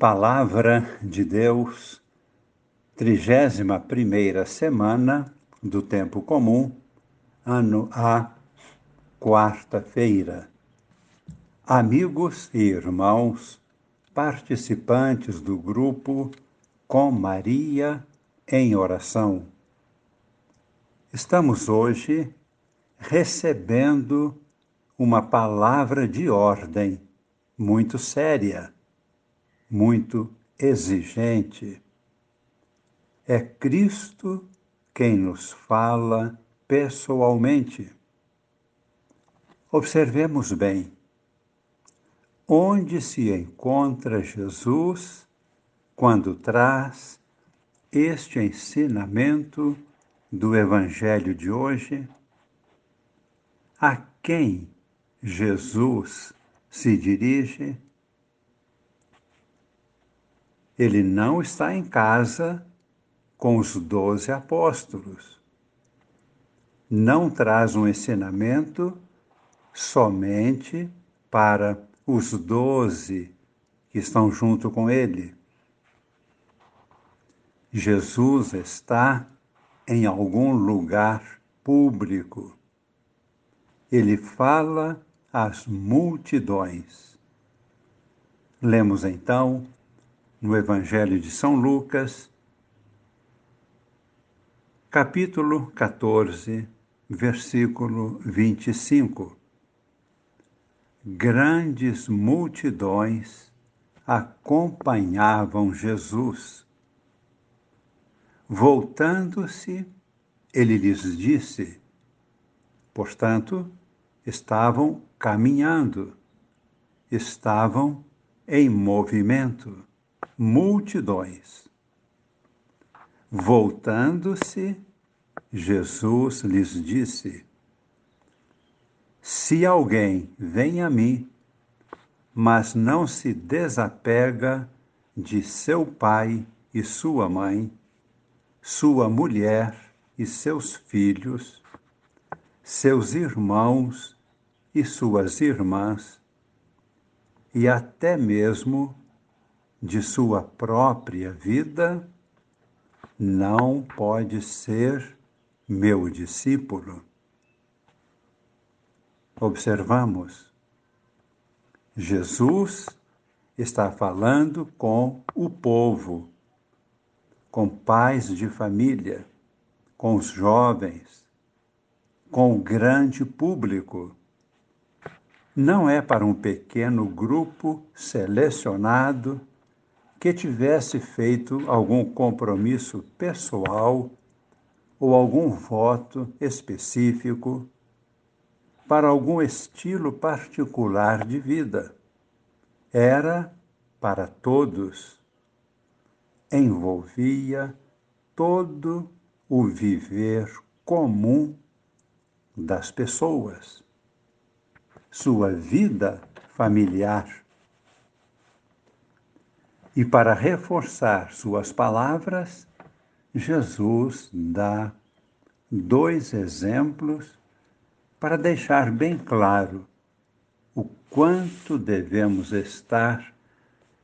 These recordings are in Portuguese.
Palavra de Deus, trigésima primeira semana do tempo comum, ano A, quarta-feira. Amigos e irmãos, participantes do grupo Com Maria em Oração. Estamos hoje recebendo uma palavra de ordem muito séria muito exigente. É Cristo quem nos fala pessoalmente. Observemos bem. Onde se encontra Jesus quando traz este ensinamento do Evangelho de hoje? A quem Jesus se dirige? Ele não está em casa com os doze apóstolos. Não traz um ensinamento somente para os doze que estão junto com ele. Jesus está em algum lugar público. Ele fala às multidões. Lemos então no Evangelho de São Lucas, capítulo 14, versículo 25. Grandes multidões acompanhavam Jesus. Voltando-se, ele lhes disse, portanto, estavam caminhando, estavam em movimento multidões. Voltando-se, Jesus lhes disse: Se alguém vem a mim, mas não se desapega de seu pai e sua mãe, sua mulher e seus filhos, seus irmãos e suas irmãs, e até mesmo de sua própria vida, não pode ser meu discípulo. Observamos, Jesus está falando com o povo, com pais de família, com os jovens, com o grande público. Não é para um pequeno grupo selecionado que tivesse feito algum compromisso pessoal ou algum voto específico para algum estilo particular de vida. Era para todos. Envolvia todo o viver comum das pessoas, sua vida familiar e para reforçar suas palavras, Jesus dá dois exemplos para deixar bem claro o quanto devemos estar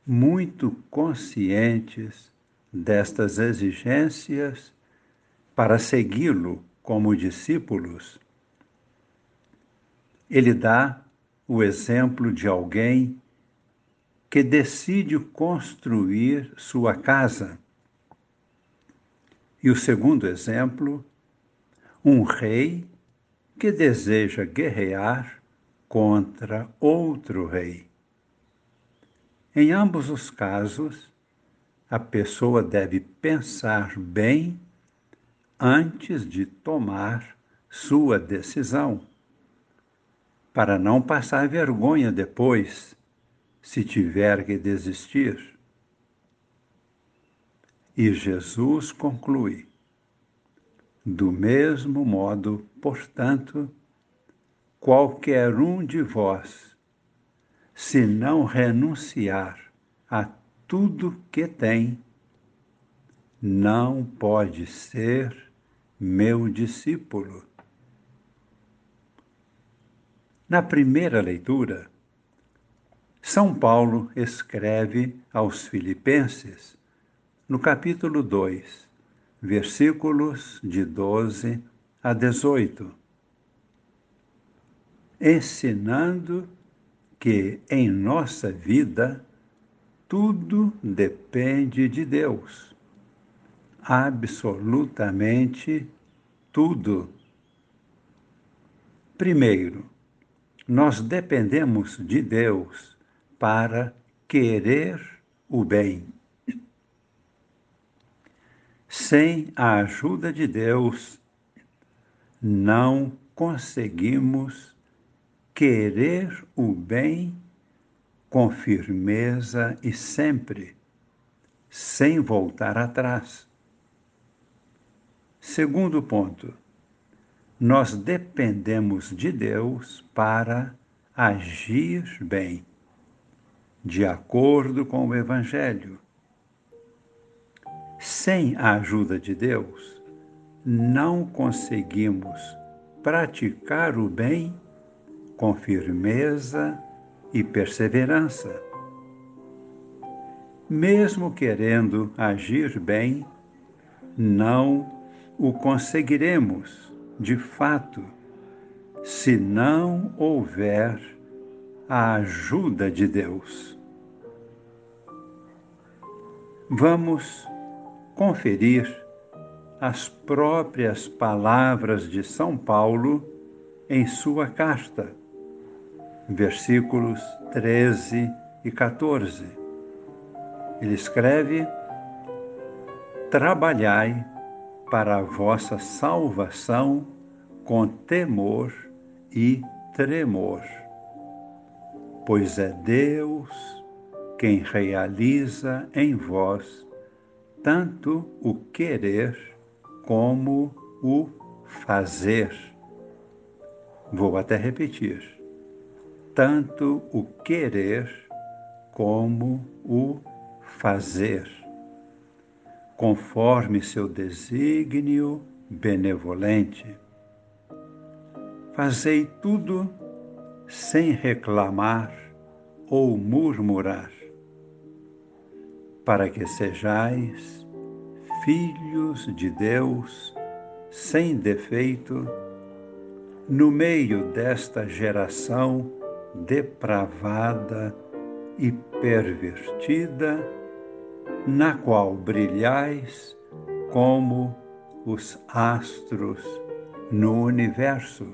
muito conscientes destas exigências para segui-lo como discípulos. Ele dá o exemplo de alguém que decide construir sua casa. E o segundo exemplo, um rei que deseja guerrear contra outro rei. Em ambos os casos, a pessoa deve pensar bem antes de tomar sua decisão, para não passar vergonha depois se tiver que desistir. E Jesus conclui: do mesmo modo, portanto, qualquer um de vós, se não renunciar a tudo que tem, não pode ser meu discípulo. Na primeira leitura, São Paulo escreve aos Filipenses, no capítulo 2, versículos de 12 a 18, ensinando que em nossa vida tudo depende de Deus. Absolutamente tudo. Primeiro, nós dependemos de Deus para querer o bem. Sem a ajuda de Deus, não conseguimos querer o bem com firmeza e sempre, sem voltar atrás. Segundo ponto, nós dependemos de Deus para agir bem de acordo com o Evangelho. Sem a ajuda de Deus, não conseguimos praticar o bem com firmeza e perseverança. Mesmo querendo agir bem, não o conseguiremos de fato se não houver a ajuda de Deus. Vamos conferir as próprias palavras de São Paulo em sua carta, versículos 13 e 14. Ele escreve: Trabalhai para a vossa salvação com temor e tremor, pois é Deus quem realiza em vós tanto o querer como o fazer. Vou até repetir. Tanto o querer como o fazer, conforme seu desígnio benevolente. Fazei tudo sem reclamar ou murmurar para que sejais filhos de Deus sem defeito, no meio desta geração depravada e pervertida, na qual brilhais como os astros no universo.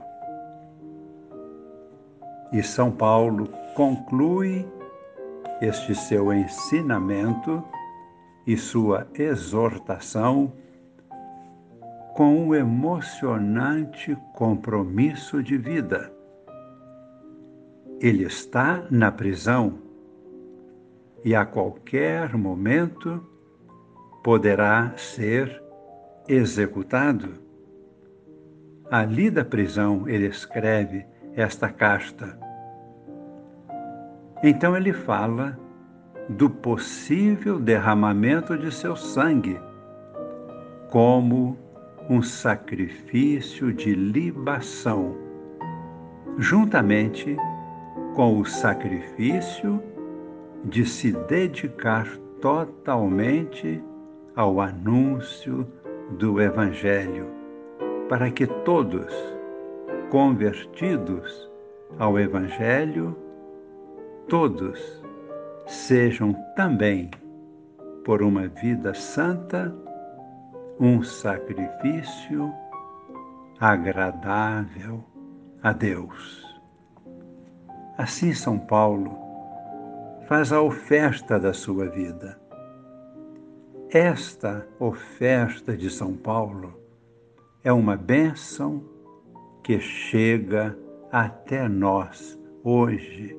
E São Paulo conclui este seu ensinamento e sua exortação com um emocionante compromisso de vida. Ele está na prisão e a qualquer momento poderá ser executado. Ali da prisão ele escreve esta carta então ele fala do possível derramamento de seu sangue como um sacrifício de libação, juntamente com o sacrifício de se dedicar totalmente ao anúncio do Evangelho, para que todos, convertidos ao Evangelho, todos sejam também, por uma vida santa, um sacrifício agradável a Deus. Assim, São Paulo faz a oferta da sua vida. Esta oferta de São Paulo é uma bênção que chega até nós hoje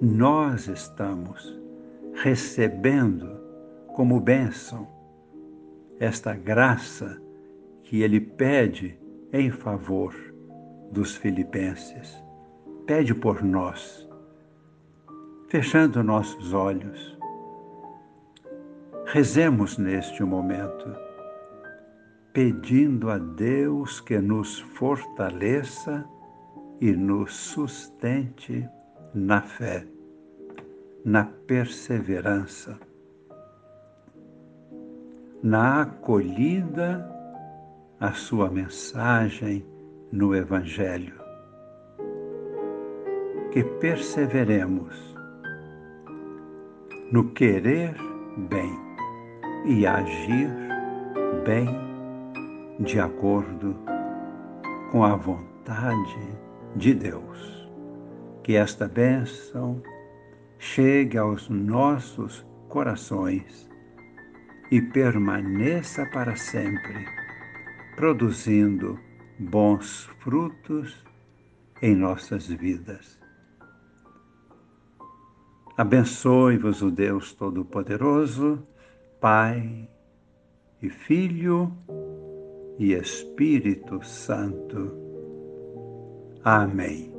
nós estamos recebendo como bênção esta graça que ele pede em favor dos filipenses. Pede por nós, fechando nossos olhos. Rezemos neste momento, pedindo a Deus que nos fortaleça e nos sustente na fé. na perseverança, na acolhida à sua mensagem no Evangelho. Que perseveremos no querer bem e agir bem de acordo com a vontade de Deus. Que esta bênção chegue aos nossos corações e permaneça para sempre, produzindo bons frutos em nossas vidas. Abençoe-vos o Deus Todo-Poderoso, Pai e Filho e Espírito Santo. Amém.